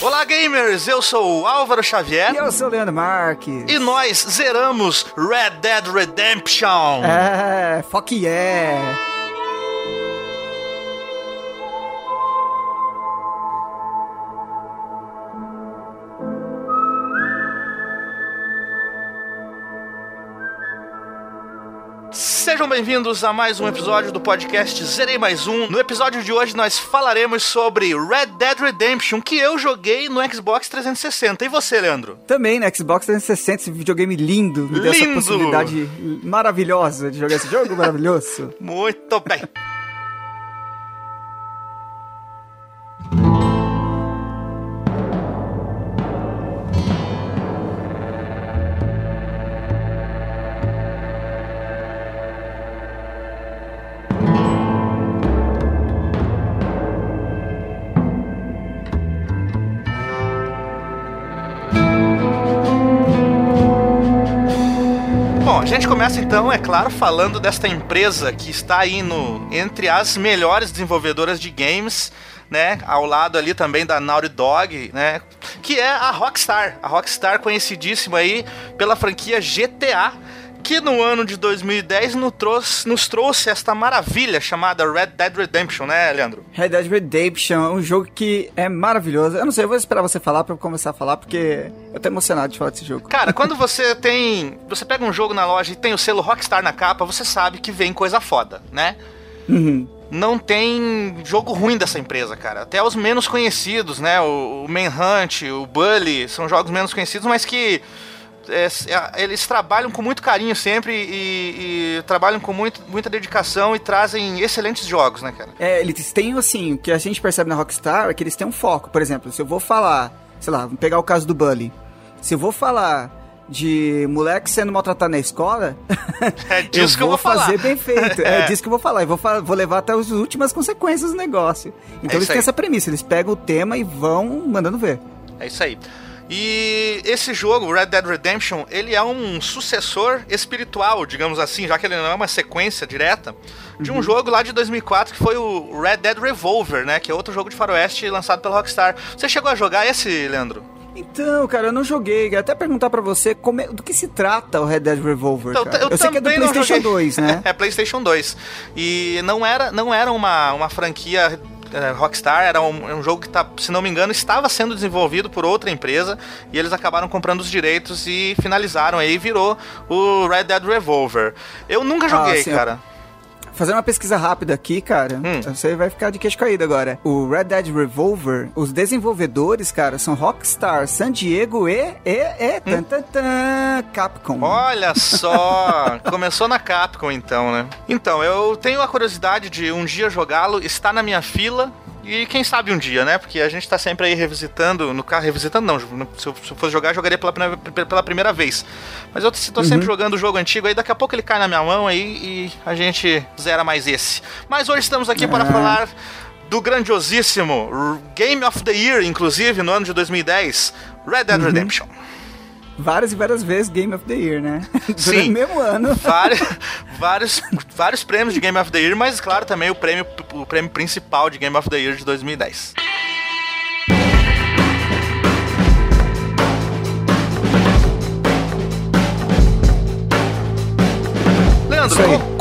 Olá, gamers! Eu sou o Álvaro Xavier. E eu sou o Leandro Marques. E nós zeramos Red Dead Redemption. É, fuck yeah! Sejam bem-vindos a mais um episódio do podcast Zerei Mais Um. No episódio de hoje nós falaremos sobre Red Dead Redemption, que eu joguei no Xbox 360. E você, Leandro? Também no Xbox 360, esse videogame lindo. Me deu essa possibilidade maravilhosa de jogar esse jogo maravilhoso. Muito bem. Gente começa então, é claro, falando desta empresa que está aí no, entre as melhores desenvolvedoras de games, né? Ao lado ali também da Naughty Dog, né? Que é a Rockstar. A Rockstar conhecidíssima aí pela franquia GTA, que no ano de 2010 nos trouxe, nos trouxe esta maravilha chamada Red Dead Redemption, né, Leandro? Red Dead Redemption é um jogo que é maravilhoso. Eu não sei, eu vou esperar você falar pra eu começar a falar, porque eu tô emocionado de falar desse jogo. Cara, quando você tem. Você pega um jogo na loja e tem o selo Rockstar na capa, você sabe que vem coisa foda, né? Uhum. Não tem jogo ruim dessa empresa, cara. Até os menos conhecidos, né? O, o Manhunt, o Bully, são jogos menos conhecidos, mas que é, é, eles trabalham com muito carinho sempre e, e trabalham com muito, muita dedicação e trazem excelentes jogos, né, cara? É, eles têm, assim, o que a gente percebe na Rockstar é que eles têm um foco. Por exemplo, se eu vou falar, sei lá, vamos pegar o caso do Bully. Se eu vou falar de moleque sendo maltratado na escola, É disso que eu vou fazer falar. bem feito. É. É. disso que eu vou falar. E vou, vou levar até as últimas consequências do negócio. Então É eles têm aí. essa premissa. Eles pegam o tema e vão mandando ver. É isso aí. E esse jogo, Red Dead Redemption, ele é um sucessor espiritual, digamos assim, já que ele não é uma sequência direta, de um jogo lá de 2004 que foi o Red Dead Revolver, né? Que é outro jogo de faroeste lançado pela Rockstar. Você chegou a jogar esse, Leandro? Então, cara, eu não joguei. Queria até perguntar pra você como é- do que se trata o Red Dead Revolver, Então, cara. eu sei que é do PlayStation joguei. 2, né? é PlayStation 2. E não era, não era uma, uma franquia eh, Rockstar, era um, um jogo que, tá, se não me engano, estava sendo desenvolvido por outra empresa e eles acabaram comprando os direitos e finalizaram aí e virou o Red Dead Revolver. Eu nunca joguei, Ah, sim, cara. Fazendo uma pesquisa rápida aqui, cara, Hum. você vai ficar de queixo caído agora. O Red Dead Revolver, os desenvolvedores, cara, são Rockstar, San Diego e, e, e, tan, tan, tan, Capcom. Olha só, começou na Capcom então, né? Então, eu tenho a curiosidade de um dia jogá-lo, está na minha fila. E quem sabe um dia, né? Porque a gente tá sempre aí revisitando, no carro, revisitando não, se eu, se eu fosse jogar, eu jogaria pela, primeira- pela primeira vez. Mas eu tô sempre jogando o jogo antigo, aí daqui a pouco ele cai na minha mão aí e a gente zera mais esse. Mas hoje estamos aqui para Ah. falar do grandiosíssimo Game of the Year, inclusive, no ano de 2010, Red Dead Redemption. Várias e várias vezes Game of the Year, né? Sim. no mesmo ano. Vários, vários, vários prêmios de Game of the Year, mas claro, também o prêmio, o prêmio principal de Game of the Year de 2010. Leandro,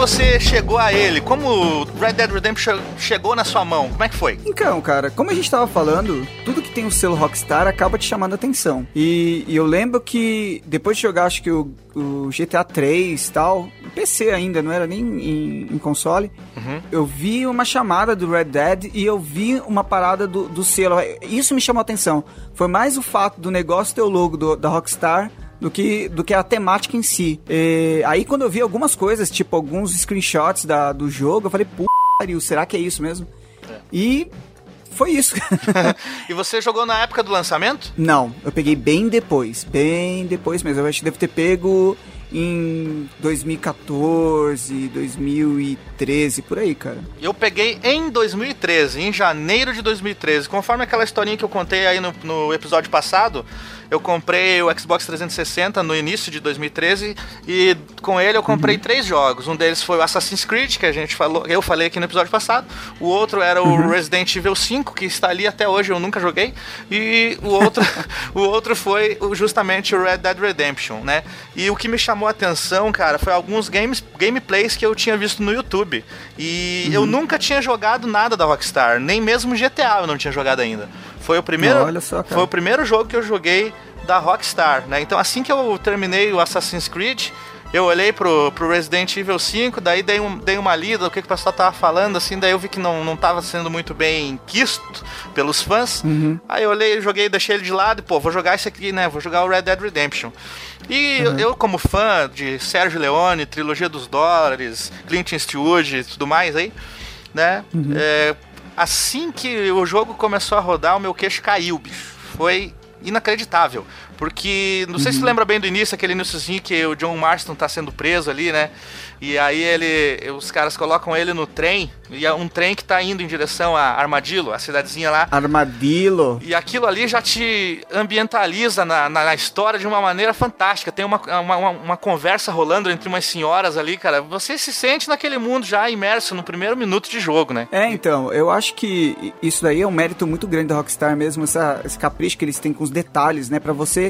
você chegou a ele? Como Red Dead Redemption chegou na sua mão? Como é que foi? Então, cara, como a gente tava falando, tudo que tem o selo Rockstar acaba te chamando a atenção. E, e eu lembro que depois de jogar, acho que o, o GTA 3 e tal, PC ainda, não era nem em, em console, Uhum. eu vi uma chamada do Red Dead e eu vi uma parada do, do selo. Isso me chamou a atenção. Foi mais o fato do negócio ter o logo do- da Rockstar do que, do que a temática em si. E aí quando eu vi algumas coisas, tipo alguns screenshots da, do jogo, eu falei, pariu, será que é isso mesmo? E foi isso. E você jogou na época do lançamento? Não, eu peguei bem depois, bem depois mesmo. Eu acho que devo ter pego em 2014, 2013, por aí, cara. Eu peguei em 2013, em janeiro de 2013. Conforme aquela historinha que eu contei aí no, no episódio passado, eu comprei o Xbox 360 no início de 2013 e com ele eu comprei três jogos. Um deles foi o Assassin's Creed, que a gente falou, eu falei aqui no episódio passado. O outro era o Resident Evil 5, que está ali até hoje, eu nunca joguei. E o outro, o outro foi justamente o Red Dead Redemption, né? E o que me chamou a atenção, cara, foi alguns games, gameplays que eu tinha visto no YouTube. E eu nunca tinha jogado nada da Rockstar, nem mesmo GTA eu não tinha jogado ainda. Foi o primeiro, Olha só, cara. foi o primeiro jogo que eu joguei da Rockstar, né? Então assim que eu terminei o Assassin's Creed, eu olhei pro, pro Resident Evil 5, daí dei, um, dei uma lida, o que, que o pessoal tava falando, assim, daí eu vi que não, não tava sendo muito bem quisto pelos fãs. Aí eu olhei, joguei, deixei ele de lado e, pô, vou jogar esse aqui, né? Vou jogar o Red Dead Redemption. E eu, eu, como fã de Sérgio Leone, Trilogia dos Dólares, Clint Eastwood e tudo mais aí, né? É, assim que o jogo começou a rodar, o meu queixo caiu, bicho. Foi inacreditável. Porque, não sei se tu lembra bem do início, aquele iníciozinho que o John Marston tá sendo preso ali, né? E aí ele. Os caras colocam ele no trem, e é um trem que tá indo em direção a Armadillo, a cidadezinha lá. Armadillo. E aquilo ali já te ambientaliza na, na, na história de uma maneira fantástica. Tem uma, uma, uma- conversa rolando entre umas senhoras ali, cara. Você se sente naquele mundo já imerso no primeiro minuto de jogo, né? É, então, eu acho que isso daí é um mérito muito grande da Rockstar mesmo, essa, esse capricho que eles têm com os detalhes, né? Pra você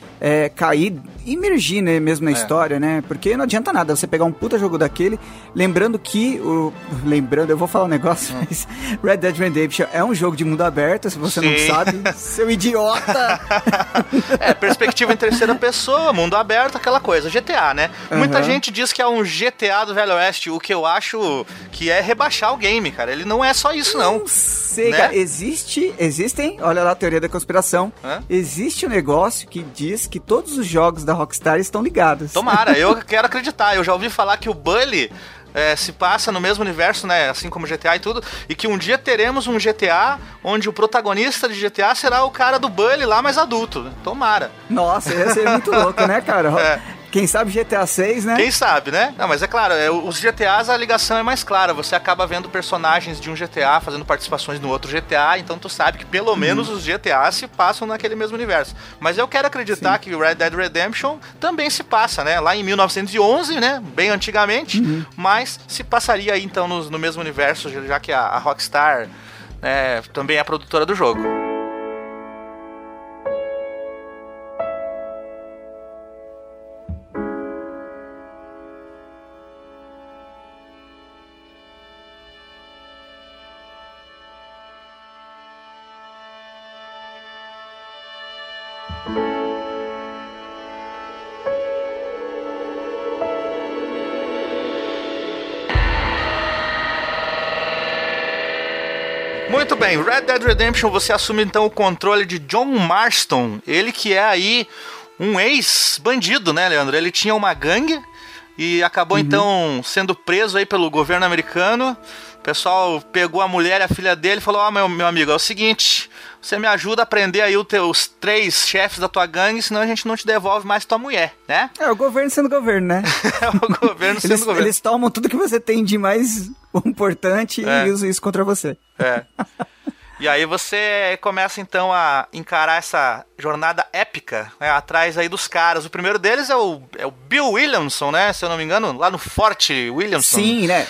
é, cair, imergir né, mesmo na história, né? Porque não adianta nada você pegar um puta jogo daquele, lembrando que, o, lembrando, eu vou falar um negócio, mas Red Dead Redemption é um jogo de mundo aberto, se você não Sim. sabe, seu idiota! É, perspectiva em terceira pessoa, mundo aberto, aquela coisa. GTA, né? Muita Aham. gente diz que é um GTA do Velho Oeste, o que eu acho que é rebaixar o game, cara. Ele não é só isso, não. Não sei, Né? cara. Existe, existem, olha lá a teoria da conspiração. Hã? Existe um negócio que diz que todos os jogos da Rockstar estão ligados. Tomara, eu quero acreditar. Eu já ouvi falar que o Bully é, se passa no mesmo universo, né? Assim como GTA e tudo. E que um dia teremos um GTA onde o protagonista de GTA será o cara do Bully lá, mais adulto. Tomara. Nossa, ia ser muito louco, né, cara? É. Quem sabe GTA 6, né? Quem sabe, né? Não, mas é claro, é, os GTAs a ligação é mais clara. Você acaba vendo personagens de um GTA fazendo participações no outro GTA, então tu sabe que pelo menos os GTAs se passam naquele mesmo universo. Mas eu quero acreditar que o Red Dead Redemption também se passa, né? Lá em 1911, né? Bem antigamente, mas se passaria aí então no, no mesmo universo, já que a, a Rockstar né, também é a produtora do jogo. Bem, Red Dead Redemption você assume então o controle de John Marston, ele que é aí um ex-bandido, né, Leandro? Ele tinha uma gangue e acabou então sendo preso aí pelo governo americano. O pessoal pegou a mulher e a filha dele e falou: Ó, meu, meu amigo, é o seguinte, você me ajuda a prender aí os teus três chefes da tua gangue, senão a gente não te devolve mais tua mulher, né? É, o governo sendo governo, né? É o governo sendo Eles, governo. eles tomam tudo que você tem de mais importante É. e usam isso contra você. É. E aí você começa então a encarar essa jornada épica né, atrás aí dos caras. O primeiro deles é o, é o Bill Williamson, né? Se eu não me engano, lá no Forte Williamson. Sim, né?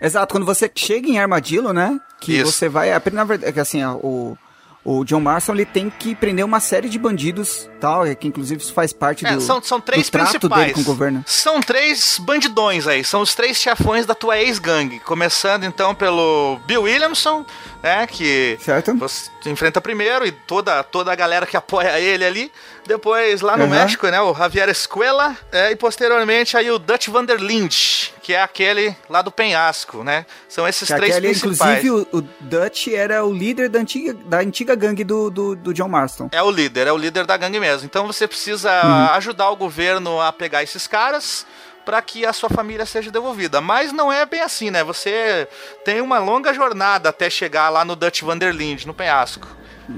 Exato, quando você chega em Armadillo, né? Que Isso. você vai. Na verdade, é assim, o, o John Marston ele tem que prender uma série de bandidos, tal, é que inclusive isso faz parte É, do, são, são três do trato principais. dele com o governo. São três bandidões aí, são os três chefões da tua ex-gangue. Começando então pelo Bill Williamson, né? Que Certo? você enfrenta primeiro e toda, toda a galera que apoia ele ali. Depois lá no Uhum. México, né? O Javier Escuela. é, e posteriormente aí o Dutch Vanderlinde, que é aquele lá do penhasco, né? São esses Que três aquele, principais. inclusive, o, o Dutch era o líder da antiga, da antiga gangue do, do, do John Marston. É o líder, é o líder da gangue mesmo. Então você precisa Uhum. ajudar o governo a pegar esses caras para que a sua família seja devolvida. Mas não é bem assim, né? Você tem uma longa jornada até chegar lá no Dutch Vanderlinde, no penhasco.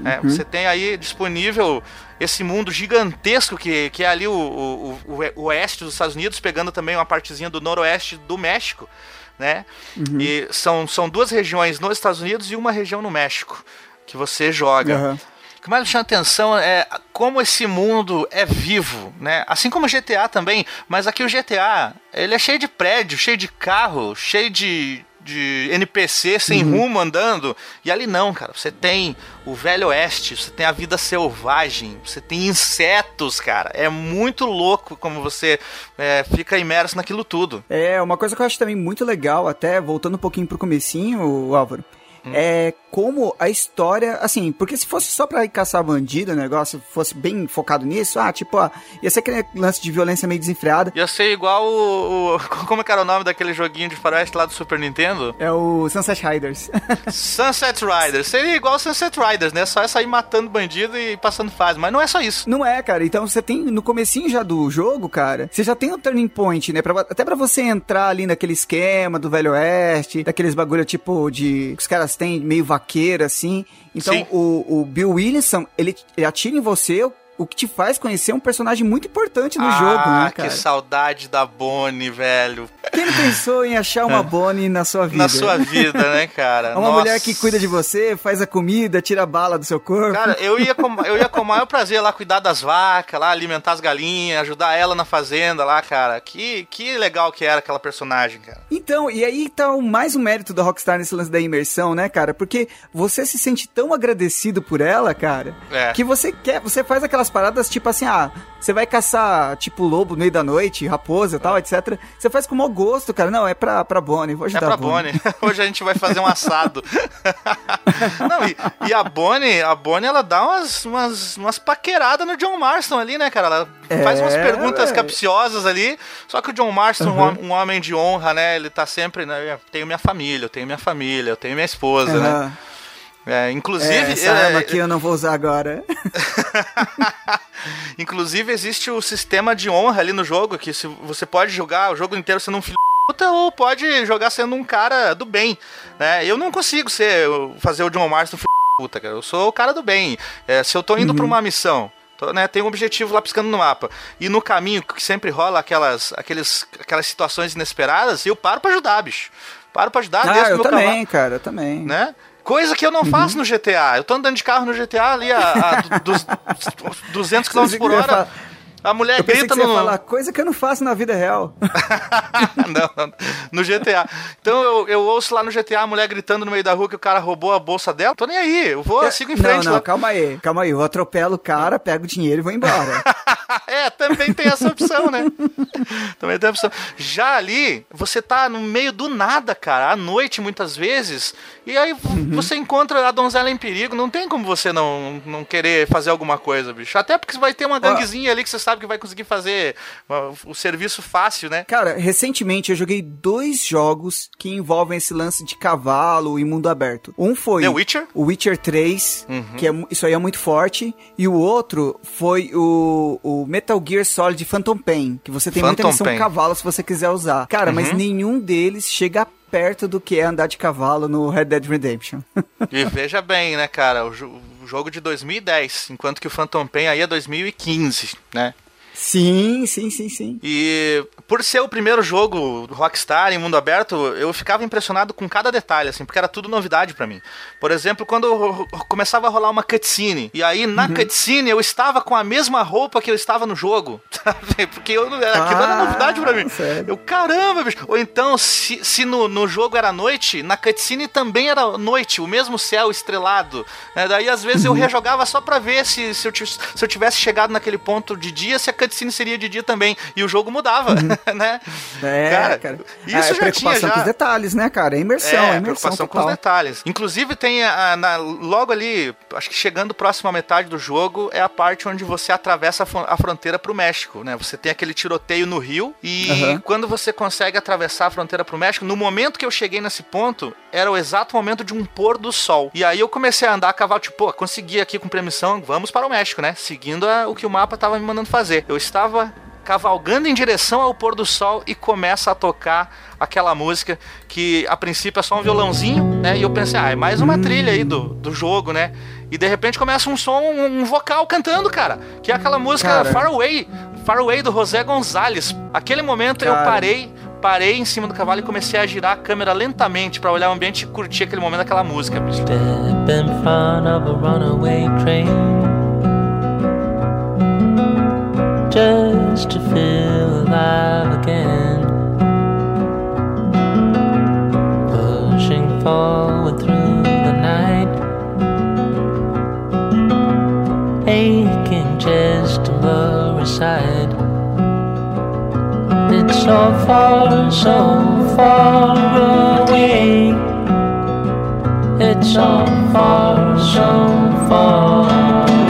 É, Uhum. você tem aí disponível esse mundo gigantesco que, que é ali o, o, o- o oeste dos Estados Unidos, pegando também uma partezinha do noroeste do México, né? Uhum. E são, são duas regiões nos Estados Unidos e uma região no México que você joga. Aham. O que mais me chama atenção é como esse mundo é vivo, né? Assim como o GTA também, mas aqui o GTA, ele é cheio de prédio, cheio de carro, cheio de, de NPC sem rumo andando. E ali não, cara. Você tem o Velho Oeste, você tem a vida selvagem, você tem insetos, cara. É muito louco como você é, fica imerso naquilo tudo. É, uma coisa que eu acho também muito legal, até voltando um pouquinho pro comecinho, Álvaro, Hum. é como a história, assim, porque se fosse só pra ir caçar bandido, o negócio fosse bem focado nisso, ah, tipo, ah, ia ser aquele lance de violência meio desenfreada. Ia ser igual o, o- Como que era o nome daquele joguinho de faroeste lá do Super Nintendo? É o Sunset Riders. Sunset Riders. Seria igual Sunset Riders, né? Só é sair matando bandido e passando fase. Mas não é só isso. Não é, cara. Então você tem no comecinho já do jogo, cara, você já tem um turning point, né? Pra- até pra você entrar ali naquele esquema do Velho Oeste, daqueles bagulho tipo de. os caras têm meio vaqueiro, assim. Então Sim. o, o Bill Williamson, ele, ele atira em você. O- que te faz conhecer um personagem muito importante no jogo, né, Ah, cara? que saudade da Bonnie, velho. Quem pensou em achar uma Bonnie na sua vida? Na sua vida, né, cara? Uma Nossa. mulher que cuida de você, faz a comida, tira a bala do seu corpo. Cara, eu ia, com, eu ia com o maior prazer lá cuidar das vacas, lá alimentar as galinhas, ajudar ela na fazenda lá, cara. Que, que legal que era aquela personagem, cara. Então, e aí tá o mais um mérito da Rockstar nesse lance da imersão, né, cara? Porque você se sente tão agradecido por ela, cara, É. que você quer, você faz aquelas paradas tipo assim, ah, você vai caçar tipo lobo no meio da noite, raposa e tal, etc. Você faz com mau gosto, cara. Não, é pra, pra Bonnie, vou É ajudar pra a Bonnie. Bonnie. Hoje a gente vai fazer um assado. Não, e, e a Bonnie, a Bonnie, ela dá umas, umas, umas paqueradas no John Marston ali, né, cara? Ela faz umas É, perguntas velho. capciosas ali. Só que o John Marston, um Uhum. hom- um, homem de honra, né? Ele tá sempre, né? Eu tenho minha família, eu tenho minha família, eu tenho minha esposa, né? É, inclusive, É, essa é, arma aqui eu não vou usar agora. inclusive existe o sistema de honra ali no jogo, que se você pode jogar o jogo inteiro sendo um filho puta ou pode jogar sendo um cara do bem, né? Eu não consigo ser fazer o John Marston filho puta, cara. Eu sou o cara do bem. É, se eu tô indo pra uma missão, tô, né, tem um objetivo lá piscando no mapa, e no caminho que sempre rola aquelas, aqueles, aquelas situações inesperadas, eu paro pra ajudar, bicho. Paro pra ajudar, Ah, eu também, cavalo cara, eu também. né? Coisa que eu não faço no GTA. Eu tô andando de carro no GTA ali a, a dos, 200 km por hora. A mulher Eu grita no. falar coisa que eu não faço na vida real. não, não, no GTA. Então eu, eu ouço lá no GTA a mulher gritando no meio da rua que o cara roubou a bolsa dela. Tô nem aí. Eu vou, eu sigo em frente não, não, lá. calma aí, calma aí. Eu atropelo o cara, pego o dinheiro e vou embora. é, também tem essa opção, né? também tem a opção. Já ali, você tá no meio do nada, cara, à noite muitas vezes, e aí Uhum. você encontra a donzela em perigo, não tem como você não, não querer fazer alguma coisa, bicho. Até porque vai ter uma ganguezinha ali que você sabe que vai conseguir fazer uh, o serviço fácil, né? Cara, recentemente eu joguei dois jogos que envolvem esse lance de cavalo e mundo aberto. Um foi The Witcher? o Witcher 3, Uhum. que é, isso aí é muito forte, e o outro foi o, o Metal Gear Solid Phantom Pain, que você tem muita Phantom missão Pain. cavalo se você quiser usar. Cara, Uhum. mas nenhum deles chega perto do que é andar de cavalo no Red Dead Redemption. E veja bem, né, cara, o jogo de 2010, enquanto que o Phantom Pain aí é 2015, né? Sim, sim, sim, sim. E por ser o primeiro jogo Rockstar em mundo aberto, eu ficava impressionado com cada detalhe, assim, porque era tudo novidade para mim. Por exemplo, quando começava a rolar uma cutscene, e aí na uhum. cutscene eu estava com a mesma roupa que eu estava no jogo, sabe? Porque eu, aquilo ah, era novidade para mim. Sério? Eu, caramba, bicho. Ou então, se, se no, no jogo era noite, na cutscene também era noite, o mesmo céu estrelado. Né? Daí às vezes eu uhum. rejogava só pra ver se, se, eu, se eu tivesse chegado naquele ponto de dia, se a cutscene seria de dia também. E o jogo mudava, uhum. né? É, cara. cara. Isso ah, é já tinha já... com os detalhes, né, cara? É imersão, é, é imersão preocupação total. com os detalhes. Inclusive tem a, na, logo ali, acho que chegando próximo à metade do jogo, é a parte onde você atravessa a, a fronteira pro México, né? Você tem aquele tiroteio no rio e uhum. quando você consegue atravessar a fronteira pro México, no momento que eu cheguei nesse ponto, era o exato momento de um pôr do sol. E aí eu comecei a andar a cavalo, tipo, pô, consegui aqui com permissão, vamos para o México, né? Seguindo a, o que o mapa tava me mandando fazer. Eu estava cavalgando em direção ao pôr do sol e começa a tocar aquela música que a princípio é só um violãozinho, né? E eu pensei, ah, é mais uma trilha aí do, do jogo, né? E de repente começa um som, um vocal cantando, cara. Que é aquela música cara. Far Away, Far Away do José Gonzalez. Aquele momento cara. eu parei, parei em cima do cavalo e comecei a girar a câmera lentamente para olhar o ambiente e curtir aquele momento, aquela música. Step in front of a runaway train. Just to feel alive again. Pushing forward through the night, aching just to lower side. It's so far, so far away. It's so far, so far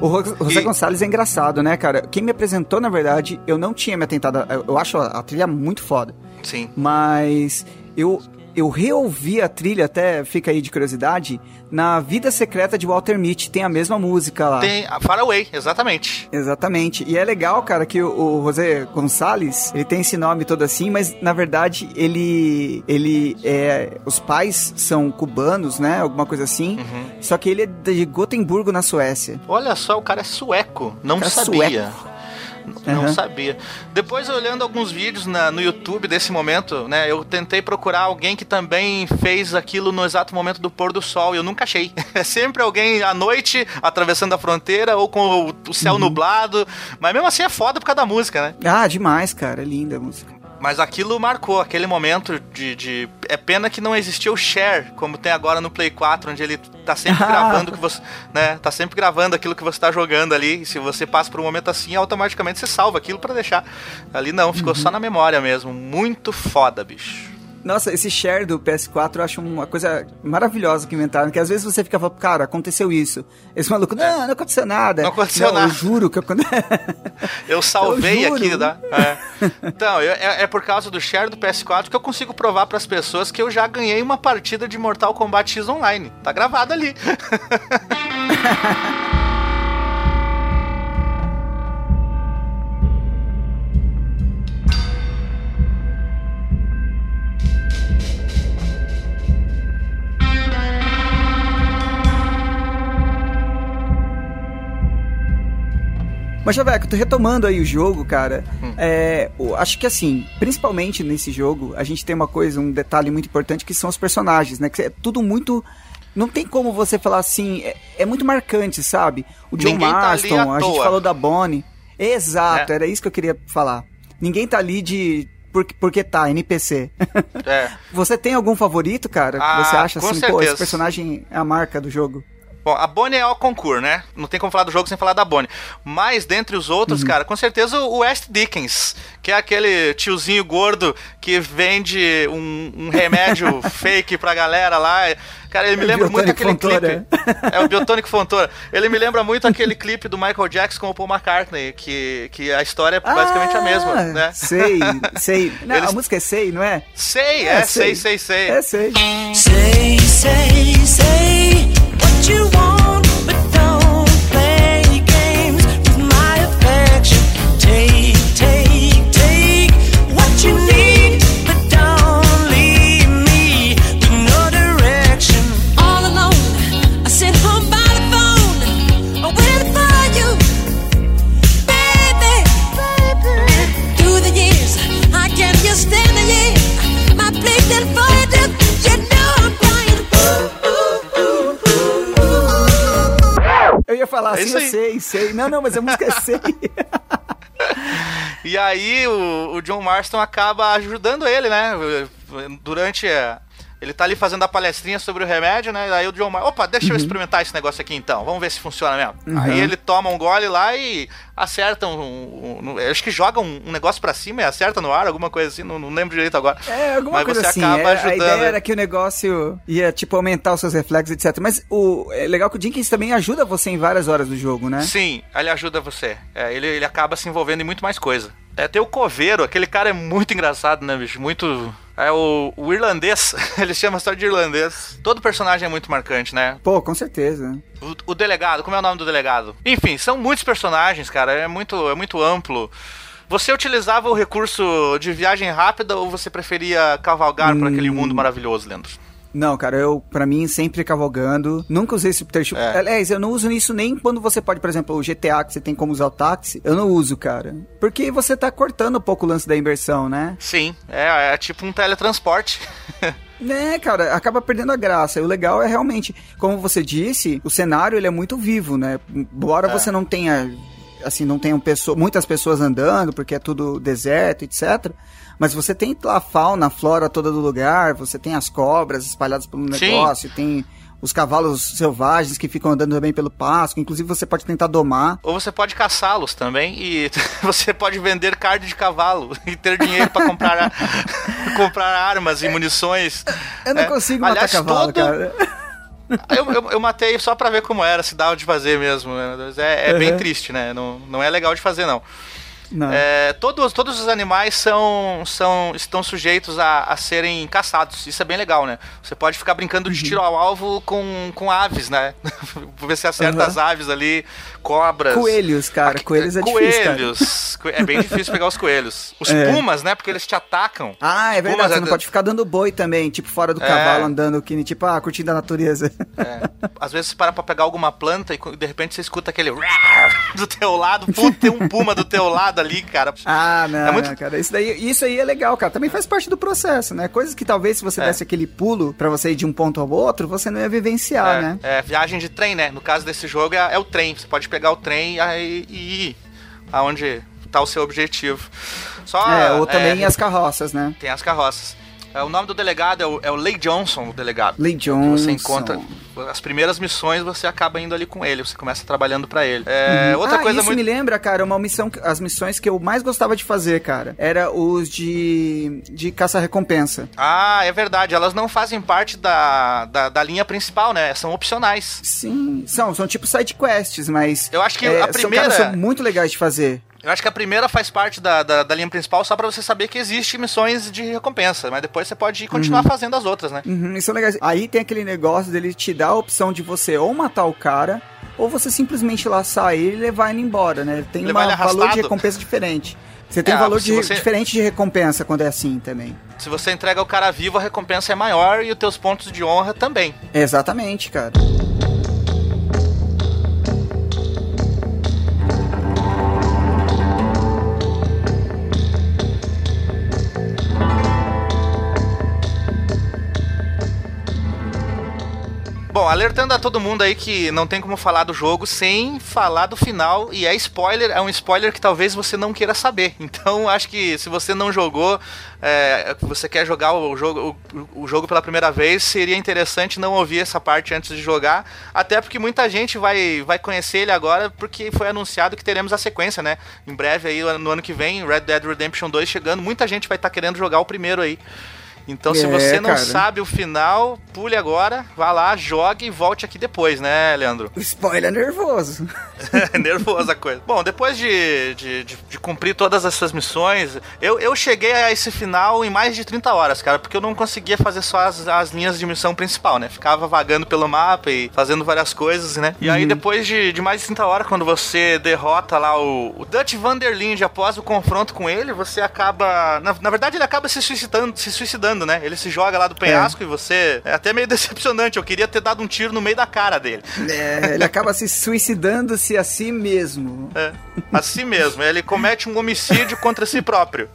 O José e... Gonçalves é engraçado, né, cara? Quem me apresentou, na verdade, eu não tinha me atentado. Eu acho a trilha muito foda. Sim. Mas eu, eu reouvi a trilha, até fica aí de curiosidade, na Vida Secreta de Walter Mitty, tem a mesma música lá. Tem, a Faraway, exatamente. Exatamente. E é legal, cara, que o, o José Gonçalves, ele tem esse nome todo assim, mas na verdade ele, ele é, os pais são cubanos, né, alguma coisa assim, uhum. só que ele é de Gotemburgo, na Suécia. Olha só, o cara é sueco, não é sabia. Sueco. Não uhum. sabia. Depois, olhando alguns vídeos na, no YouTube desse momento, né? Eu tentei procurar alguém que também fez aquilo no exato momento do pôr do sol e eu nunca achei. É sempre alguém à noite atravessando a fronteira ou com o, o céu uhum. nublado. Mas mesmo assim é foda por causa da música, né? Ah, demais, cara. É linda a música. Mas aquilo marcou aquele momento de, de, É pena que não existia o share, como tem agora no Play 4, onde ele tá sempre gravando que você. né? Tá sempre gravando aquilo que você tá jogando ali. E se você passa por um momento assim, automaticamente você salva aquilo para deixar. Ali não, ficou uhum. só na memória mesmo. Muito foda, bicho. Nossa, esse share do PS4 eu acho uma coisa maravilhosa que inventaram, que às vezes você fica falando, cara, aconteceu isso. Esse maluco, não, não aconteceu nada. Não aconteceu não, nada. Eu juro que eu salvei eu aqui, tá? É. Então, eu, é, é, por causa do share do PS4 que eu consigo provar para as pessoas que eu já ganhei uma partida de Mortal Kombat X online. Tá gravado ali. Mas, Chaveco, retomando aí o jogo, cara, hum. é, acho que assim, principalmente nesse jogo, a gente tem uma coisa, um detalhe muito importante que são os personagens, né? Que é tudo muito. Não tem como você falar assim, é, é muito marcante, sabe? O John Ninguém tá Marston, tá a gente falou da Bonnie. Exato, é. era isso que eu queria falar. Ninguém tá ali de porque, porque tá, NPC. É. Você tem algum favorito, cara? Ah, você acha assim, certeza. pô, esse personagem é a marca do jogo? Bom, a Bonnie é o concurso, né? Não tem como falar do jogo sem falar da Bonnie. Mas, dentre os outros, uhum. cara, com certeza o West Dickens, que é aquele tiozinho gordo que vende um, um remédio fake pra galera lá. Cara, ele me lembra muito aquele Fontoura. clipe. É o Biotônico Fontoura. Ele me lembra muito aquele clipe do Michael Jackson com o Paul McCartney, que, que a história é basicamente ah, a mesma, né? Sei, sei. Não, Eles... A música é Sei, não é? Sei, é, é sei, sei, sei. É Sei. Sei, sei, sei. You want, falar É assim, sei, sei. Não, não, mas a música é sei. E aí o, o John Marston acaba ajudando ele, né? Durante a. Ele tá ali fazendo a palestrinha sobre o remédio, né? Aí o John Marston, opa, deixa eu experimentar esse negócio aqui então, vamos ver se funciona mesmo. Uhum. Aí ele toma um gole lá e acerta um. um- acho que joga um, negócio pra cima e acerta no ar, alguma coisa assim, não, não lembro direito agora. É, alguma Mas coisa você assim. acaba é, a ajudando ideia ele. era que o negócio ia, tipo, aumentar os seus reflexos, etc. Mas o é legal que o Jenkins também ajuda você em várias horas do jogo, né? Sim, ele ajuda você. É, ele, ele acaba se envolvendo em muito mais coisa. É, tem o Coveiro, aquele cara é muito engraçado, né, bicho? Muito. É o, o irlandês, ele chama só de irlandês. Todo personagem é muito marcante, né? Pô, com certeza. O, o delegado, como é o nome do delegado? Enfim, são muitos personagens, cara, é muito, é muito amplo. Você utilizava o recurso de viagem rápida ou você preferia cavalgar por aquele mundo maravilhoso, Leandro? Não, cara, eu, pra mim, sempre cavalgando. Nunca usei esse trecho. É. Aliás, eu não uso isso nem quando você pode, por exemplo, o GTA que você tem como usar o táxi. Eu não uso, cara. Porque você tá cortando um pouco o lance da inversão, né? Sim, é, é tipo um teletransporte. Né, cara, acaba perdendo a graça. E o legal é realmente, como você disse, o cenário ele é muito vivo, né? Embora É. você não tenha, assim, não tenham pessoa, muitas pessoas andando, porque é tudo deserto, etc. Mas você tem lá a fauna, a flora toda do lugar, você tem as cobras espalhadas pelo Sim. negócio, tem os cavalos selvagens que ficam andando também pelo pasto, inclusive você pode tentar domar. Ou você pode caçá-los também e você pode vender card de cavalo e ter dinheiro pra comprar, comprar armas e munições. Eu não É. consigo Aliás, matar cavalo, todo- cara. Eu, eu, eu matei só pra ver como era, se dava de fazer mesmo. né? É, é bem Uhum. triste, né? Não, não é legal de fazer, não. É, todos, todos os animais são, são, estão sujeitos a, a serem caçados. Isso é bem legal, né? Você pode ficar brincando Uhum. de tiro ao alvo com, com aves, né? ver se acerta Uhum. as aves ali, cobras. Coelhos, cara, Aqui- coelhos é difícil, cara. Coelhos. Co- É bem difícil pegar os coelhos. Os É. pumas, né? Porque eles te atacam. Ah, é verdade, Pumas você é não pode ficar dando boi também, tipo fora do É. cavalo, andando, que tipo, ah, curtindo a natureza. É. Às vezes você para pra pegar alguma planta e de repente você escuta aquele do teu lado. Puta, tem um puma do teu lado ali, cara. Ah, não, É muito- não, cara. Isso, daí, isso aí é legal, cara. Também faz parte do processo, né? Coisas que talvez se você É. desse aquele pulo pra você ir de um ponto ao outro, você não ia vivenciar, É, né? é, viagem de trem, né? No caso desse jogo é, é o trem. Você pode pegar o trem e, aí- e ir aonde tá o seu objetivo. Só, É, ou também é, as carroças, né? Tem as carroças. É, o nome do delegado é o, é o Leigh Johnson, o delegado. Que Johnson. Você encontra as primeiras missões, você acaba indo ali com ele, você começa trabalhando pra ele. É, Outra ah, coisa isso muito me lembra, cara, uma missão, as missões que eu mais gostava de fazer, cara, era os de, de caça-recompensa. Ah, é verdade. Elas não fazem parte da, da, da linha principal, né? São opcionais. Sim, são, são tipo side quests, mas... Eu acho que é, a primeira- São, cara, são muito legais de fazer. Eu acho que a primeira faz parte da, da, da linha principal só pra você saber que existe missões de recompensa, mas depois você pode continuar fazendo as outras, né? Uhum, isso é legal. Aí tem aquele negócio dele te dar a opção de você ou matar o cara, ou você simplesmente laçar ele e levar ele embora, né? Tem um valor de recompensa diferente. Você tem É, um valor de- você- diferente de recompensa quando é assim também. Se você entrega o cara vivo, a recompensa é maior e os teus pontos de honra também. Exatamente, cara. Bom, alertando a todo mundo aí que não tem como falar do jogo sem falar do final, e é spoiler, é um spoiler que talvez você não queira saber. Então, acho que se você não jogou, é, você quer jogar o jogo, o, o jogo pela primeira vez, seria interessante não ouvir essa parte antes de jogar, até porque muita gente vai, vai conhecer ele agora, porque foi anunciado que teremos a sequência, né? Em breve aí, no ano que vem, Red Dead Redemption 2 chegando, muita gente vai estar querendo jogar o primeiro aí. Então, se É, você não cara. sabe o final, pule agora, vá lá, jogue e volte aqui depois, né, Leandro? O spoiler é nervoso. Nervosa a coisa. Bom, depois de, de, de- de cumprir todas essas missões, eu, eu cheguei a esse final em mais de 30 horas, cara, porque eu não conseguia fazer só as, as linhas de missão principal, né? Ficava vagando pelo mapa e fazendo várias coisas, né? E aí, depois de, de mais de 30 horas, quando você derrota lá o, o Dutch Vanderlinde após o confronto com ele, você acaba. Na, na verdade, ele acaba se suicidando, se suicidando, né? Ele se joga lá do penhasco e você. É até meio decepcionante. Eu queria ter dado um tiro no meio da cara dele. É, ele acaba se suicidando-se a si mesmo. É, assim mesmo. Ele comete um homicídio contra si próprio.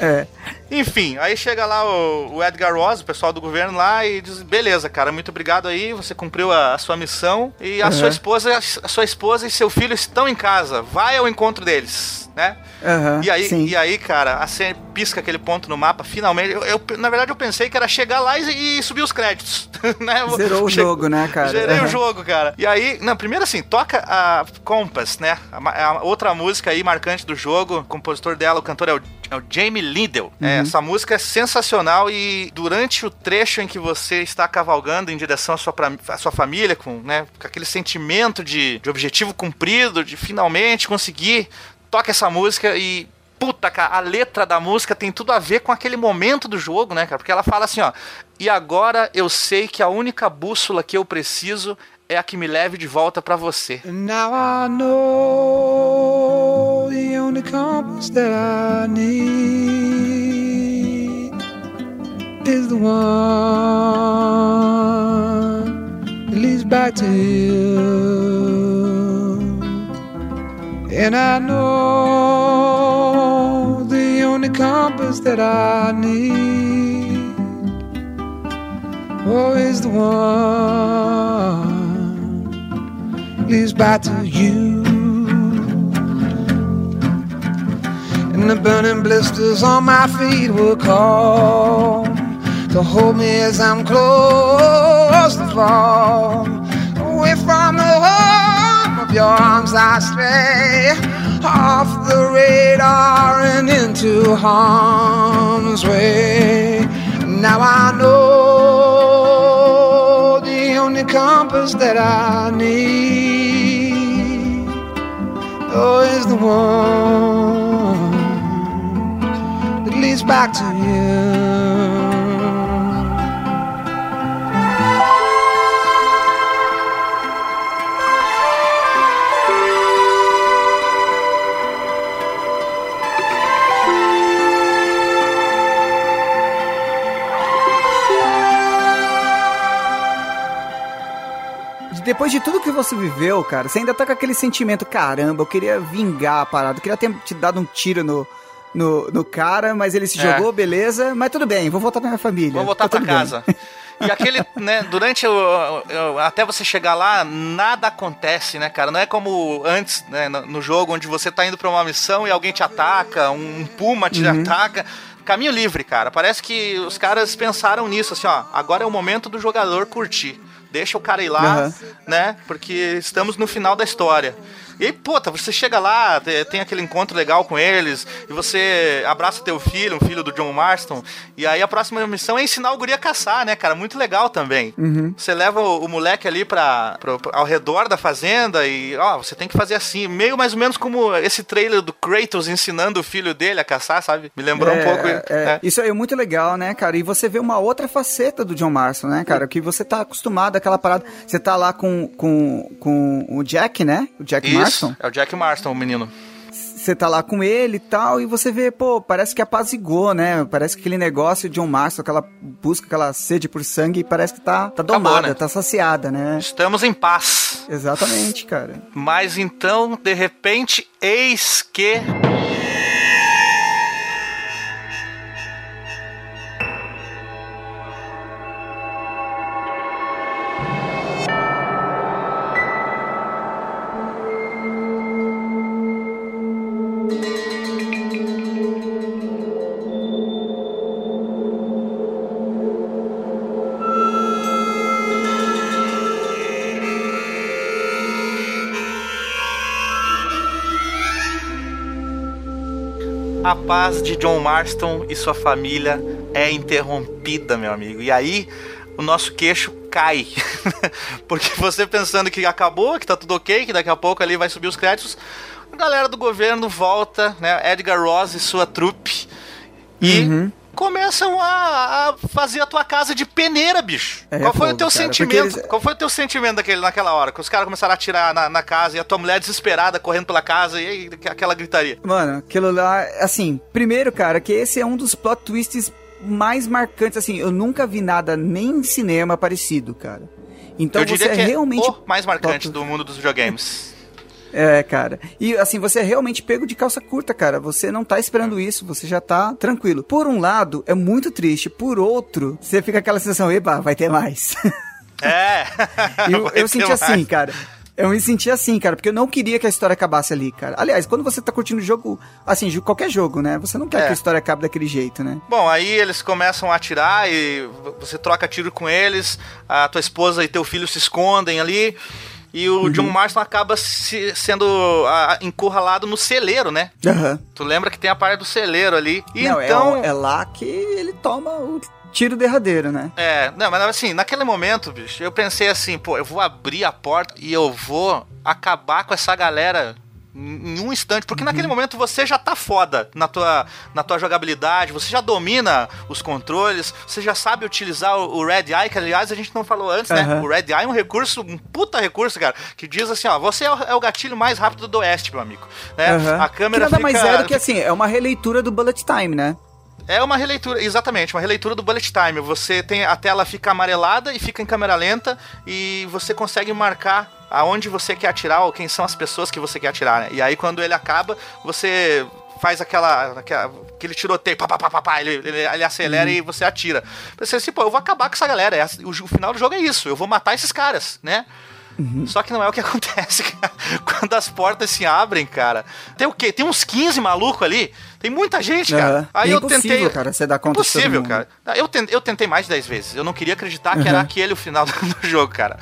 É. Enfim, aí chega lá o, o, Edgar Ross, o pessoal do governo lá, e diz: beleza, cara, muito obrigado aí, você cumpriu a, a sua missão e a uhum. sua esposa, a sua esposa e seu filho estão em casa. Vai ao encontro deles, né? Uhum, e, aí, e aí, cara, a cena pisca aquele ponto no mapa, finalmente. Eu, eu na verdade, eu pensei que era chegar lá e, e subir os créditos. né? Zerou o jogo, né, cara? Zerei uhum. o jogo, cara. E aí, não, primeiro assim, toca a Compass, né? A, a outra música aí marcante do jogo. O compositor dela, o cantor é o é o Jamie Lindell. É, uhum. É, essa música é sensacional e durante o trecho em que você está cavalgando em direção à sua, à sua família, com, né, com aquele sentimento de, de objetivo cumprido, de finalmente conseguir, toca essa música e puta, cara, a letra da música tem tudo a ver com aquele momento do jogo, né, cara? Porque ela fala assim, ó, e agora eu sei que a única bússola que eu preciso é a que me leve de volta para você. Now I know the only compass that I need is the one that leads back to you. And I know the only compass that I need oh, is the one leads back to you. And the burning blisters on my feet will call to hold me as I'm close to fall. Away from the home of your arms, I stray off the radar and into harm's way. Now I know the only compass that I need is the one that leads back to you. Depois de tudo que você viveu, cara, você ainda tá com aquele sentimento, caramba, eu queria vingar a parada, eu queria ter te dado um tiro no, no, no cara, mas ele se é. jogou, beleza, mas tudo bem, vou voltar pra minha família. Vou voltar tá pra casa. E aquele, né, durante o, até você chegar lá, nada acontece, né, cara? Não é como antes, né, no, jogo, onde você tá indo pra uma missão e alguém te ataca, um puma te uhum. ataca. Caminho livre, cara. Parece que os caras pensaram nisso, assim, ó. Agora é o momento do jogador curtir deixa o cara ir lá, uhum. né? Porque estamos no final da história. E aí, puta, você chega lá, tem aquele encontro legal com eles, e você abraça teu filho, um filho do John Marston, e aí a próxima missão é ensinar o guri a caçar, né, cara? Muito legal também. Uhum. Você leva o, o, moleque ali pra, pra, ao redor da fazenda e, ó, você tem que fazer assim, meio mais ou menos como esse trailer do Kratos ensinando o filho dele a caçar, sabe? Me lembrou é, um pouco. É, é. Isso aí é muito legal, né, cara? E você vê uma outra faceta do John Marston, né, cara? Que você tá acostumado àquela parada. Você tá lá com, com, com o Jack, né? O Jack Isso. Marston. É o Jack Marston, o menino você tá lá com ele e tal, e você vê, pô, parece que apazigou, né? Parece que aquele negócio de John Marston, aquela busca, aquela sede por sangue, parece que tá, tá domada, Acabou, né? tá saciada, né? Estamos em paz. Exatamente, cara. Mas então, de repente, eis que. Paz de John Marston e sua família é interrompida, meu amigo. E aí o nosso queixo cai. Porque você pensando que acabou, que tá tudo ok, que daqui a pouco ali vai subir os créditos, a galera do governo volta, né? Edgar Ross e sua trupe. E uhum começam a, a, fazer a tua casa de peneira, bicho. É, Qual foi o teu cara, sentimento? Eles... Qual foi o teu sentimento daquele, naquela hora? Que os caras começaram a atirar na, na, casa e a tua mulher desesperada correndo pela casa e aí, aquela gritaria. Mano, aquilo lá, assim, primeiro, cara, que esse é um dos plot twists mais marcantes, assim, eu nunca vi nada nem em cinema parecido, cara. Então eu você é realmente. o mais marcante do mundo dos videogames. É, cara. E assim, você é realmente pego de calça curta, cara. Você não tá esperando isso, você já tá tranquilo. Por um lado, é muito triste. Por outro, você fica aquela sensação, eba, vai ter mais. É. eu, eu senti mais. assim, cara. Eu me senti assim, cara, porque eu não queria que a história acabasse ali, cara. Aliás, quando você tá curtindo o jogo, assim, qualquer jogo, né? Você não quer é. que a história acabe daquele jeito, né? Bom, aí eles começam a atirar e você troca tiro com eles, a tua esposa e teu filho se escondem ali. E o uhum. John Marston acaba se, sendo a, encurralado no celeiro, né? Uhum. Tu lembra que tem a parte do celeiro ali. E não, é então... É, é lá que ele toma o tiro derradeiro, né? É, não, mas assim, naquele momento, bicho, eu pensei assim, pô, eu vou abrir a porta e eu vou acabar com essa galera em um instante, porque uhum. naquele momento você já tá foda na tua, na tua jogabilidade, você já domina os controles, você já sabe utilizar o, o Red Eye, que aliás a gente não falou antes, uhum. né? O Red Eye é um recurso, um puta recurso, cara, que diz assim, ó, você é o, é o gatilho mais rápido do Oeste, meu amigo. Né? Uhum. A câmera que nada fica... mais é do que assim, é uma releitura do Bullet Time, né? É uma releitura, exatamente, uma releitura do Bullet Time. Você tem a tela fica amarelada e fica em câmera lenta e você consegue marcar aonde você quer atirar ou quem são as pessoas que você quer atirar, né? E aí quando ele acaba, você faz aquela, aquela aquele tiroteio, pá, pá, pá, pá, pá ele, ele, ele acelera uhum. e você atira. Você assim, pô, eu vou acabar com essa galera. É, o, o final do jogo é isso, eu vou matar esses caras, né? Uhum. Só que não é o que acontece, cara. Quando as portas se abrem, cara. Tem o quê? Tem uns 15 malucos ali. Tem muita gente, cara. Uhum. Aí é eu tentei. cara, você dá conta Impossível, cara. Eu tentei, eu tentei mais de 10 vezes. Eu não queria acreditar uhum. que era aquele o final do jogo, cara.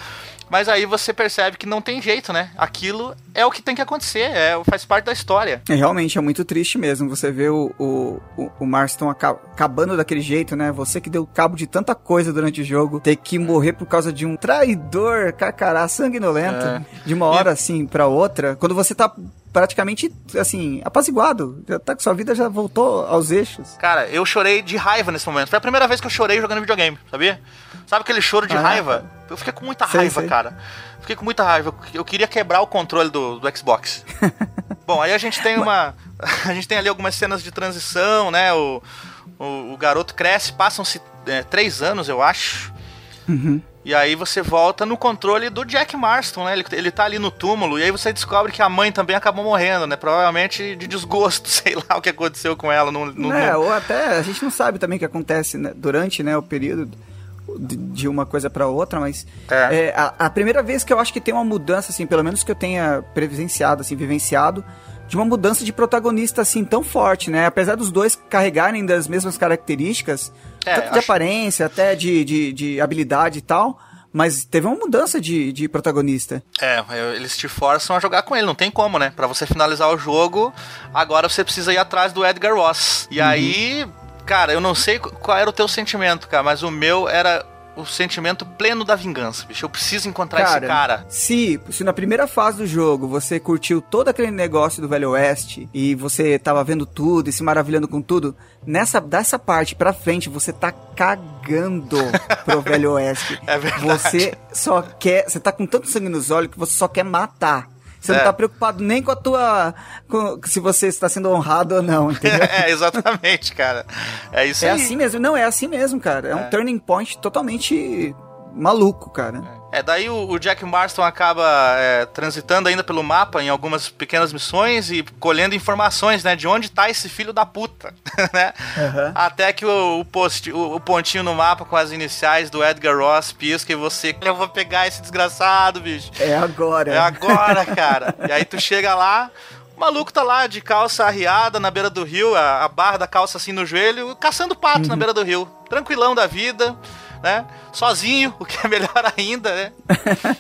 Mas aí você percebe que não tem jeito, né? Aquilo é o que tem que acontecer, é, faz parte da história. É, realmente, é muito triste mesmo. Você vê o, o, o, Marston acabando daquele jeito, né? Você que deu cabo de tanta coisa durante o jogo, ter que morrer por causa de um traidor, cacará, sanguinolento, é. de uma hora assim pra outra. Quando você tá praticamente, assim, apaziguado. Já tá com sua vida já voltou aos eixos. Cara, eu chorei de raiva nesse momento. Foi a primeira vez que eu chorei jogando videogame, sabia? Sabe aquele choro de ah, raiva? Eu fiquei com muita sei, raiva, sei. cara. Fiquei com muita raiva. Eu queria quebrar o controle do, do Xbox. Bom, aí a gente tem uma. A gente tem ali algumas cenas de transição, né? O, o, o garoto cresce, passam-se é, três anos, eu acho. Uhum. E aí você volta no controle do Jack Marston, né? Ele, ele tá ali no túmulo, e aí você descobre que a mãe também acabou morrendo, né? Provavelmente de desgosto, sei lá o que aconteceu com ela. No, no, é, no... ou até a gente não sabe também o que acontece né? durante né, o período de, de uma coisa para outra, mas é. É, a, a, primeira vez que eu acho que tem uma mudança, assim, pelo menos que eu tenha presenciado, assim, vivenciado, de uma mudança de protagonista assim tão forte, né? Apesar dos dois carregarem das mesmas características, é, tanto de acho... aparência, até de, de, de habilidade e tal. Mas teve uma mudança de, de protagonista. É, eles te forçam a jogar com ele, não tem como, né? Para você finalizar o jogo, agora você precisa ir atrás do Edgar Ross. E uhum. aí, cara, eu não sei qual era o teu sentimento, cara, mas o meu era o sentimento pleno da vingança, bicho. Eu preciso encontrar cara, esse cara. Se, se na primeira fase do jogo você curtiu todo aquele negócio do Velho Oeste e você tava vendo tudo e se maravilhando com tudo, nessa dessa parte pra frente você tá cagando pro Velho Oeste. É verdade. Você só quer. Você tá com tanto sangue nos olhos que você só quer matar. Você é. não tá preocupado nem com a tua. Com, se você está sendo honrado ou não, entendeu? é, exatamente, cara. É isso é aí. É assim mesmo. Não, é assim mesmo, cara. É, é. um turning point totalmente maluco, cara. É, daí o, o Jack Marston acaba é, transitando ainda pelo mapa em algumas pequenas missões e colhendo informações, né, de onde tá esse filho da puta, né? Uhum. Até que o, o, post, o, o, pontinho no mapa com as iniciais do Edgar Ross pisca e você, eu vou pegar esse desgraçado, bicho. É agora. É agora, cara. e aí tu chega lá, o maluco tá lá de calça arriada na beira do rio, a, a barra da calça assim no joelho, caçando pato uhum. na beira do rio. Tranquilão da vida né? Sozinho, o que é melhor ainda, né?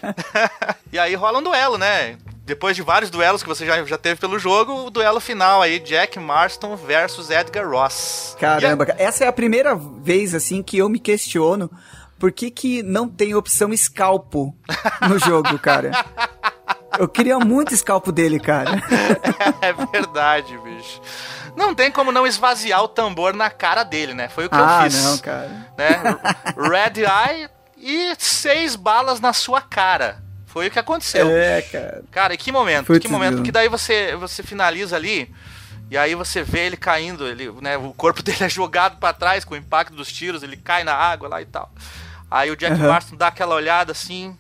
e aí rola um duelo, né? Depois de vários duelos que você já, já teve pelo jogo, o duelo final aí, Jack Marston versus Edgar Ross. Caramba, a... essa é a primeira vez, assim, que eu me questiono por que, que não tem opção escalpo no jogo, cara. Eu queria muito escalpo dele, cara. é verdade, bicho não tem como não esvaziar o tambor na cara dele, né? Foi o que ah, eu fiz. Ah, não, cara. Né? Red Eye e seis balas na sua cara. Foi o que aconteceu. É, cara. Cara, e que momento? Foi que momento? Porque daí você, você finaliza ali. E aí você vê ele caindo, ele, né, o corpo dele é jogado para trás com o impacto dos tiros, ele cai na água lá e tal. Aí o Jack uhum. Marston dá aquela olhada assim,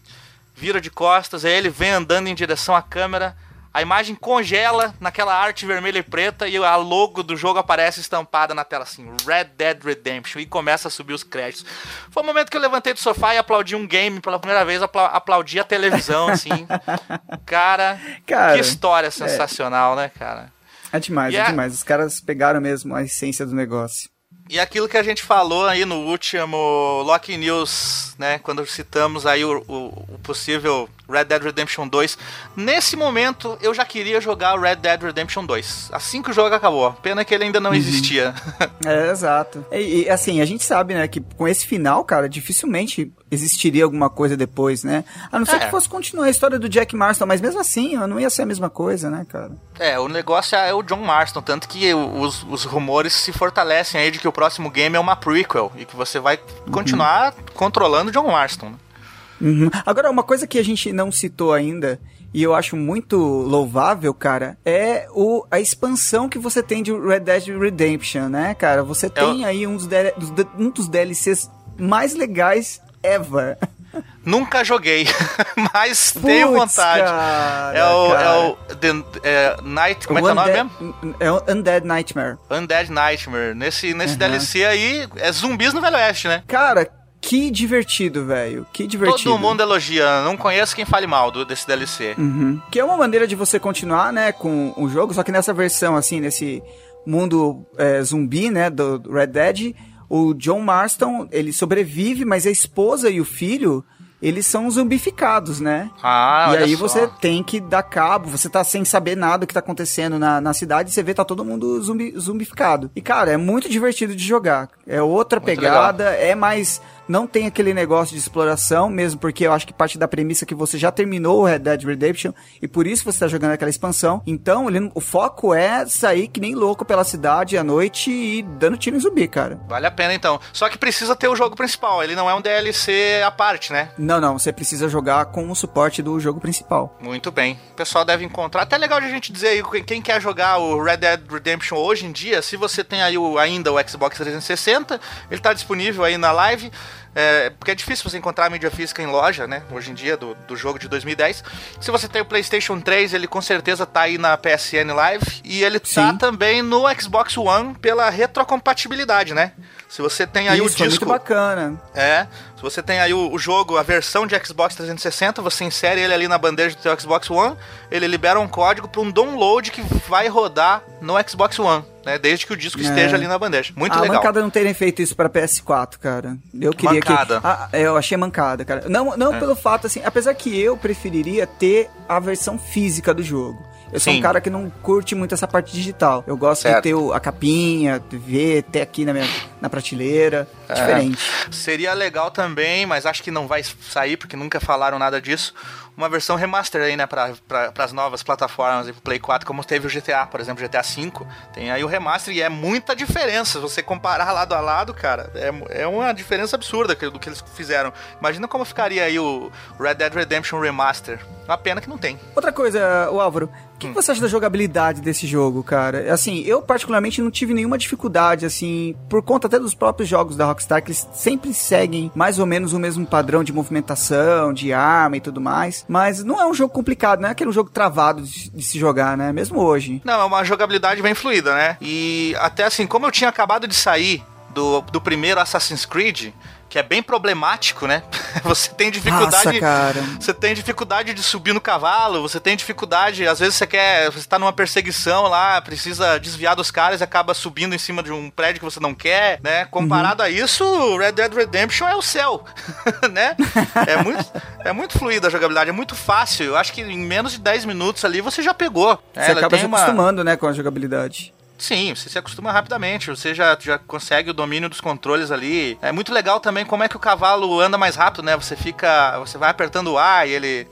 vira de costas, aí ele vem andando em direção à câmera, a imagem congela naquela arte vermelha e preta e a logo do jogo aparece estampada na tela assim, Red Dead Redemption, e começa a subir os créditos. Foi o momento que eu levantei do sofá e aplaudi um game pela primeira vez, apla aplaudi a televisão, assim. cara, cara, que história sensacional, é... né, cara? É demais, e é, é demais. Os caras pegaram mesmo a essência do negócio. E aquilo que a gente falou aí no último Lock News, né, quando citamos aí o, o, o, possível Red Dead Redemption 2, nesse momento eu já queria jogar o Red Dead Redemption 2, assim que o jogo acabou. Pena que ele ainda não uhum. existia. é, exato. E, e, assim, a gente sabe, né, que com esse final, cara, dificilmente existiria alguma coisa depois, né? A não ser é. que fosse continuar a história do Jack Marston, mas mesmo assim, não ia ser a mesma coisa, né, cara? É, o negócio é o John Marston, tanto que os, os rumores se fortalecem aí de que o próximo game é uma prequel e que você vai continuar uhum. controlando John Marston. Né? Uhum. Agora, uma coisa que a gente não citou ainda e eu acho muito louvável, cara, é o, a expansão que você tem de Red Dead Redemption, né, cara? Você tem eu... aí um dos, um dos DLCs mais legais ever. Nunca joguei, mas Puts, tenho vontade. Cara, é o, cara. é o The, é, Night, como é que é o nome mesmo? É o Undead Nightmare. Undead Nightmare. Nesse, nesse uhum. DLC aí, é zumbis no Velho Oeste, né? Cara, que divertido, velho. Que divertido. Todo mundo elogia. Não conheço quem fale mal do, desse DLC. Uhum. Que é uma maneira de você continuar, né, com o jogo, só que nessa versão, assim, nesse mundo é, zumbi, né, do Red Dead o John Marston, ele sobrevive, mas a esposa e o filho, eles são zumbificados, né? Ah, E aí só. você tem que dar cabo, você tá sem saber nada do que tá acontecendo na, na cidade, você vê tá todo mundo zumbi, zumbificado. E, cara, é muito divertido de jogar. É outra muito pegada, legal. é mais não tem aquele negócio de exploração, mesmo porque eu acho que parte da premissa é que você já terminou o Red Dead Redemption e por isso você está jogando aquela expansão. Então, ele, o foco é sair que nem louco pela cidade à noite e dando tiro em zumbi, cara. Vale a pena então. Só que precisa ter o jogo principal, ele não é um DLC à parte, né? Não, não, você precisa jogar com o suporte do jogo principal. Muito bem. O pessoal deve encontrar. Até legal de a gente dizer aí, quem quer jogar o Red Dead Redemption hoje em dia, se você tem aí o, ainda o Xbox 360, ele está disponível aí na live. É, porque é difícil você encontrar a mídia física em loja, né? Hoje em dia, do, do jogo de 2010. Se você tem o PlayStation 3, ele com certeza tá aí na PSN Live. E ele tá Sim. tá também no Xbox One pela retrocompatibilidade, né? Se você tem aí Isso, o disco. É muito bacana. É. Você tem aí o, o, jogo, a versão de Xbox 360, você insere ele ali na bandeja do seu Xbox One, ele libera um código para um download que vai rodar no Xbox One. Né, desde que o disco é. esteja ali na bandeja. Muito a legal. mancada não terem feito isso para PS4, cara. Eu queria mancada. que. Ah, eu achei mancada, cara. Não, não é. pelo fato, assim. Apesar que eu preferiria ter a versão física do jogo. Eu Sim. sou um cara que não curte muito essa parte digital. Eu gosto certo. de ter o, a capinha, ver, ter aqui na, minha, na prateleira. É. Diferente. Seria legal também, mas acho que não vai sair, porque nunca falaram nada disso uma versão remaster aí, né, para as novas plataformas, pro Play 4, como teve o GTA, por exemplo, GTA V. Tem aí o remaster e é muita diferença. Se você comparar lado a lado, cara, é, é uma diferença absurda do que eles fizeram. Imagina como ficaria aí o Red Dead Redemption Remaster. Uma pena que não tem. Outra coisa, o Álvaro, o que, que, você acha da jogabilidade desse jogo, cara? Assim, eu particularmente não tive nenhuma dificuldade, assim, por conta até dos próprios jogos da Rockstar, que eles sempre seguem mais ou menos o mesmo padrão de movimentação, de arma e tudo mais. Mas não é um jogo complicado, não é aquele jogo travado de, de se jogar, né? Mesmo hoje. Não, é uma jogabilidade bem fluida, né? E até assim, como eu tinha acabado de sair do, do primeiro Assassin's Creed, que é bem problemático, né? Você tem dificuldade. Nossa, cara. Você tem dificuldade de subir no cavalo, você tem dificuldade, às vezes você quer, você tá numa perseguição lá, precisa desviar dos caras e acaba subindo em cima de um prédio que você não quer, né? Comparado uhum. a isso, Red Dead Redemption é o céu, né? É muito, é muito fluida a jogabilidade, é muito fácil. Eu acho que em menos de 10 minutos ali você já pegou. Você acaba se uma... acostumando, né, com a jogabilidade. Sim, você se acostuma rapidamente, você já, já consegue o domínio dos controles ali. É muito legal também como é que o cavalo anda mais rápido, né? Você fica. Você vai apertando o A e ele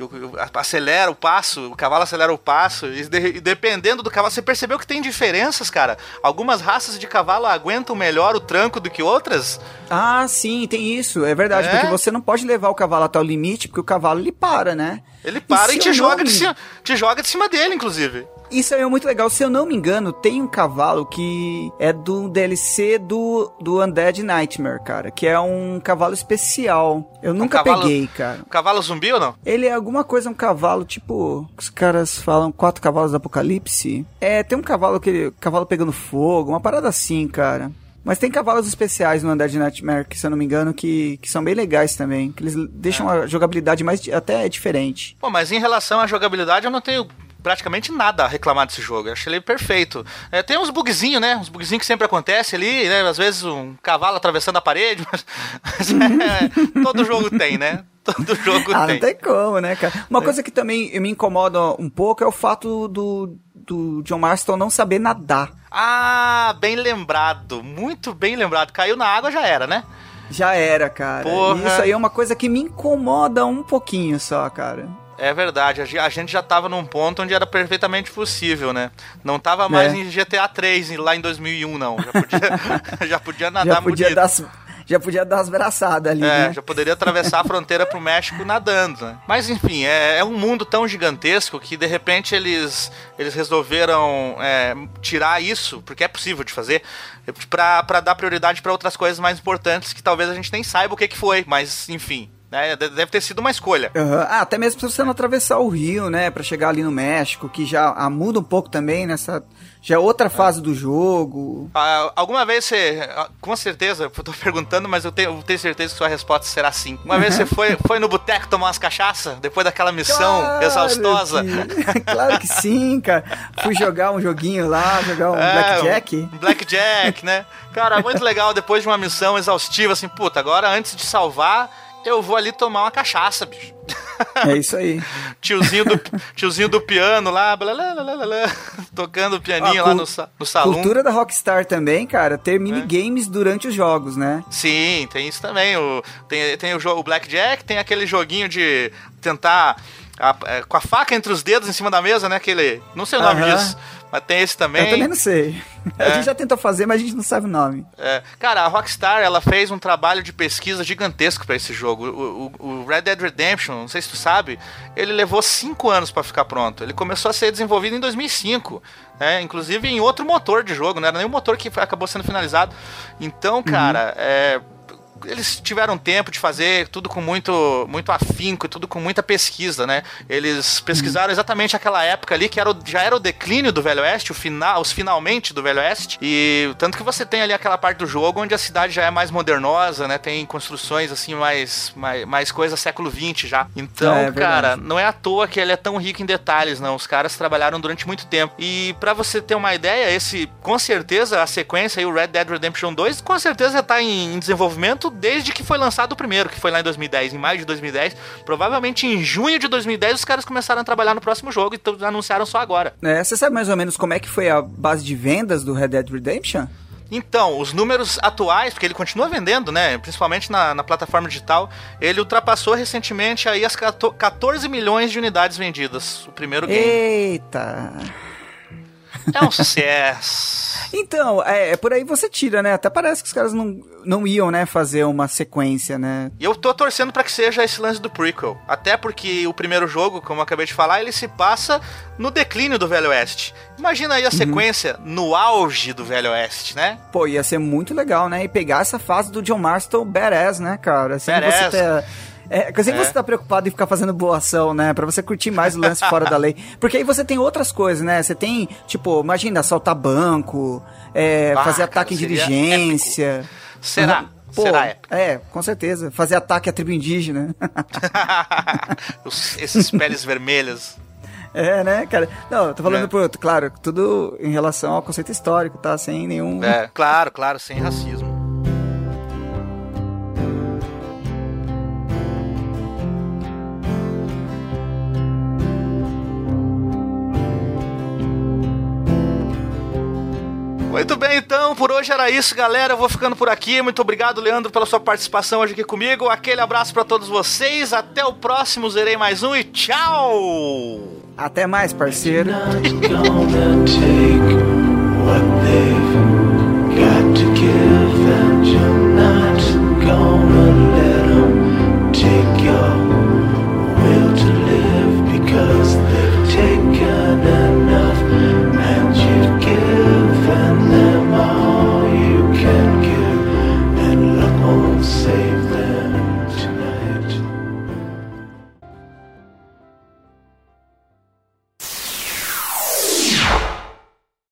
acelera o passo, o cavalo acelera o passo. E, de, dependendo do cavalo, você percebeu que tem diferenças, cara? Algumas raças de cavalo aguentam melhor o tranco do que outras? Ah, sim, tem isso. É verdade, é? porque você não pode levar o cavalo até o limite, porque o cavalo ele para, né? Ele para e, e te, joga de cima, te joga de cima dele, inclusive. Isso aí é muito legal. Se eu não me engano, tem um cavalo que é do DLC do, do Undead Nightmare, cara. Que é um cavalo especial. Eu nunca um cavalo, peguei, cara. Um cavalo zumbi ou não? Ele é alguma coisa, um cavalo, tipo. Os caras falam quatro cavalos do apocalipse. É, tem um cavalo que. Cavalo pegando fogo, uma parada assim, cara. Mas tem cavalos especiais no Undead Nightmare, que se eu não me engano, que, que são bem legais também. Que eles deixam é. a jogabilidade mais até diferente. Pô, mas em relação à jogabilidade, eu não tenho praticamente nada a reclamar desse jogo. Eu achei ele perfeito. É, tem uns bugzinhos, né? Uns bugzinhos que sempre acontece ali, né? Às vezes um cavalo atravessando a parede, mas, mas é, todo jogo tem, né? Todo jogo ah, tem. Não tem como, né, cara? Uma é. coisa que também me incomoda um pouco é o fato do, do John Marston não saber nadar. Ah, bem lembrado. Muito bem lembrado. Caiu na água já era, né? Já era, cara. Porra. Isso aí é uma coisa que me incomoda um pouquinho só, cara. É verdade, a gente já tava num ponto onde era perfeitamente possível, né? Não tava mais é. em GTA 3 lá em 2001, não. Já podia, já podia nadar já podia bonito. Dar, já podia dar as braçadas ali, é, né? já poderia atravessar a fronteira pro México nadando, né? Mas enfim, é, é, um mundo tão gigantesco que de repente eles, eles resolveram é, tirar isso, porque é possível de fazer, para dar prioridade para outras coisas mais importantes que talvez a gente nem saiba o que, que foi, mas enfim, né? Deve ter sido uma escolha. Uhum. Ah, até mesmo se você não atravessar o rio, né? para chegar ali no México, que já ah, muda um pouco também nessa. Já é outra fase é. do jogo. Ah, alguma vez você. Ah, com certeza, eu tô perguntando, mas eu tenho, eu tenho certeza que sua resposta será sim. Uma vez você foi, foi no boteco tomar umas cachaças, depois daquela missão claro exaustosa? Que... claro que sim, cara. Fui jogar um joguinho lá, jogar um é, Blackjack. Um Blackjack, né? Cara, muito legal depois de uma missão exaustiva, assim, puta, agora antes de salvar eu vou ali tomar uma cachaça, bicho. É isso aí. tiozinho, do, tiozinho do piano lá, blá, blá, blá, blá, tocando o pianinho ah, lá no, no salão. Cultura da Rockstar também, cara, ter minigames é. durante os jogos, né? Sim, tem isso também. O, tem, tem o jogo Blackjack, tem aquele joguinho de tentar a, é, com a faca entre os dedos em cima da mesa, né? Aquele. Não sei o nome disso. Mas tem esse também. Eu também não sei. É. A gente já tentou fazer, mas a gente não sabe o nome. É. Cara, a Rockstar ela fez um trabalho de pesquisa gigantesco para esse jogo. O, o, o, Red Dead Redemption, não sei se tu sabe, ele levou cinco anos para ficar pronto. Ele começou a ser desenvolvido em 2005. É, né? inclusive em outro motor de jogo, não era nem o motor que acabou sendo finalizado. Então, cara, uhum. é, eles tiveram tempo de fazer tudo com muito, muito afinco, tudo com muita pesquisa, né? Eles pesquisaram uhum. exatamente aquela época ali que era o, já era o declínio do Velho Oeste, o final, os finalmente do Velho Oeste. E tanto que você tem ali aquela parte do jogo onde a cidade já é mais modernosa, né? Tem construções assim mais mais, mais coisa século 20 já. Então, é, é cara, não é à toa que ele é tão rico em detalhes, não. Os caras trabalharam durante muito tempo. E para você ter uma ideia, esse com certeza a sequência aí o Red Dead Redemption 2 com certeza já tá em, em desenvolvimento desde que foi lançado o primeiro, que foi lá em 2010, em maio de 2010. Provavelmente em junho de 2010 os caras começaram a trabalhar no próximo jogo e anunciaram só agora. É, você sabe mais ou menos como é que foi a base de vendas do Red Dead Redemption? Então, os números atuais, porque ele continua vendendo, né? Principalmente na, na, plataforma digital, ele ultrapassou recentemente aí as 14 milhões de unidades vendidas. O primeiro game. Eita! É um sucesso. Então, é, é, por aí você tira, né? Até parece que os caras não, não iam, né, fazer uma sequência, né? E eu tô torcendo para que seja esse lance do prequel. Até porque o primeiro jogo, como eu acabei de falar, ele se passa no declínio do Velho Oeste. Imagina aí a uhum. sequência uhum. no auge do Velho Oeste, né? Pô, ia ser muito legal, né? E pegar essa fase do John Marston badass, né, cara? Assim, badass. você ter é, quer dizer, é. você tá preocupado em ficar fazendo boa ação, né? Pra você curtir mais o lance fora da lei. Porque aí você tem outras coisas, né? Você tem, tipo, imagina, assaltar banco, é, fazer ataque em diligência. Épico. Será? Uhum. Pô, Será épico. É, com certeza. Fazer ataque à tribo indígena. Esses peles vermelhas. É, né, cara? Não, eu tô falando é. por outro, claro, tudo em relação ao conceito histórico, tá? Sem nenhum. É, claro, claro, sem racismo. Muito bem, então, por hoje era isso, galera. Eu vou ficando por aqui. Muito obrigado, Leandro, pela sua participação hoje aqui comigo. Aquele abraço para todos vocês. Até o próximo Zerei Mais Um e tchau! Até mais, parceiro.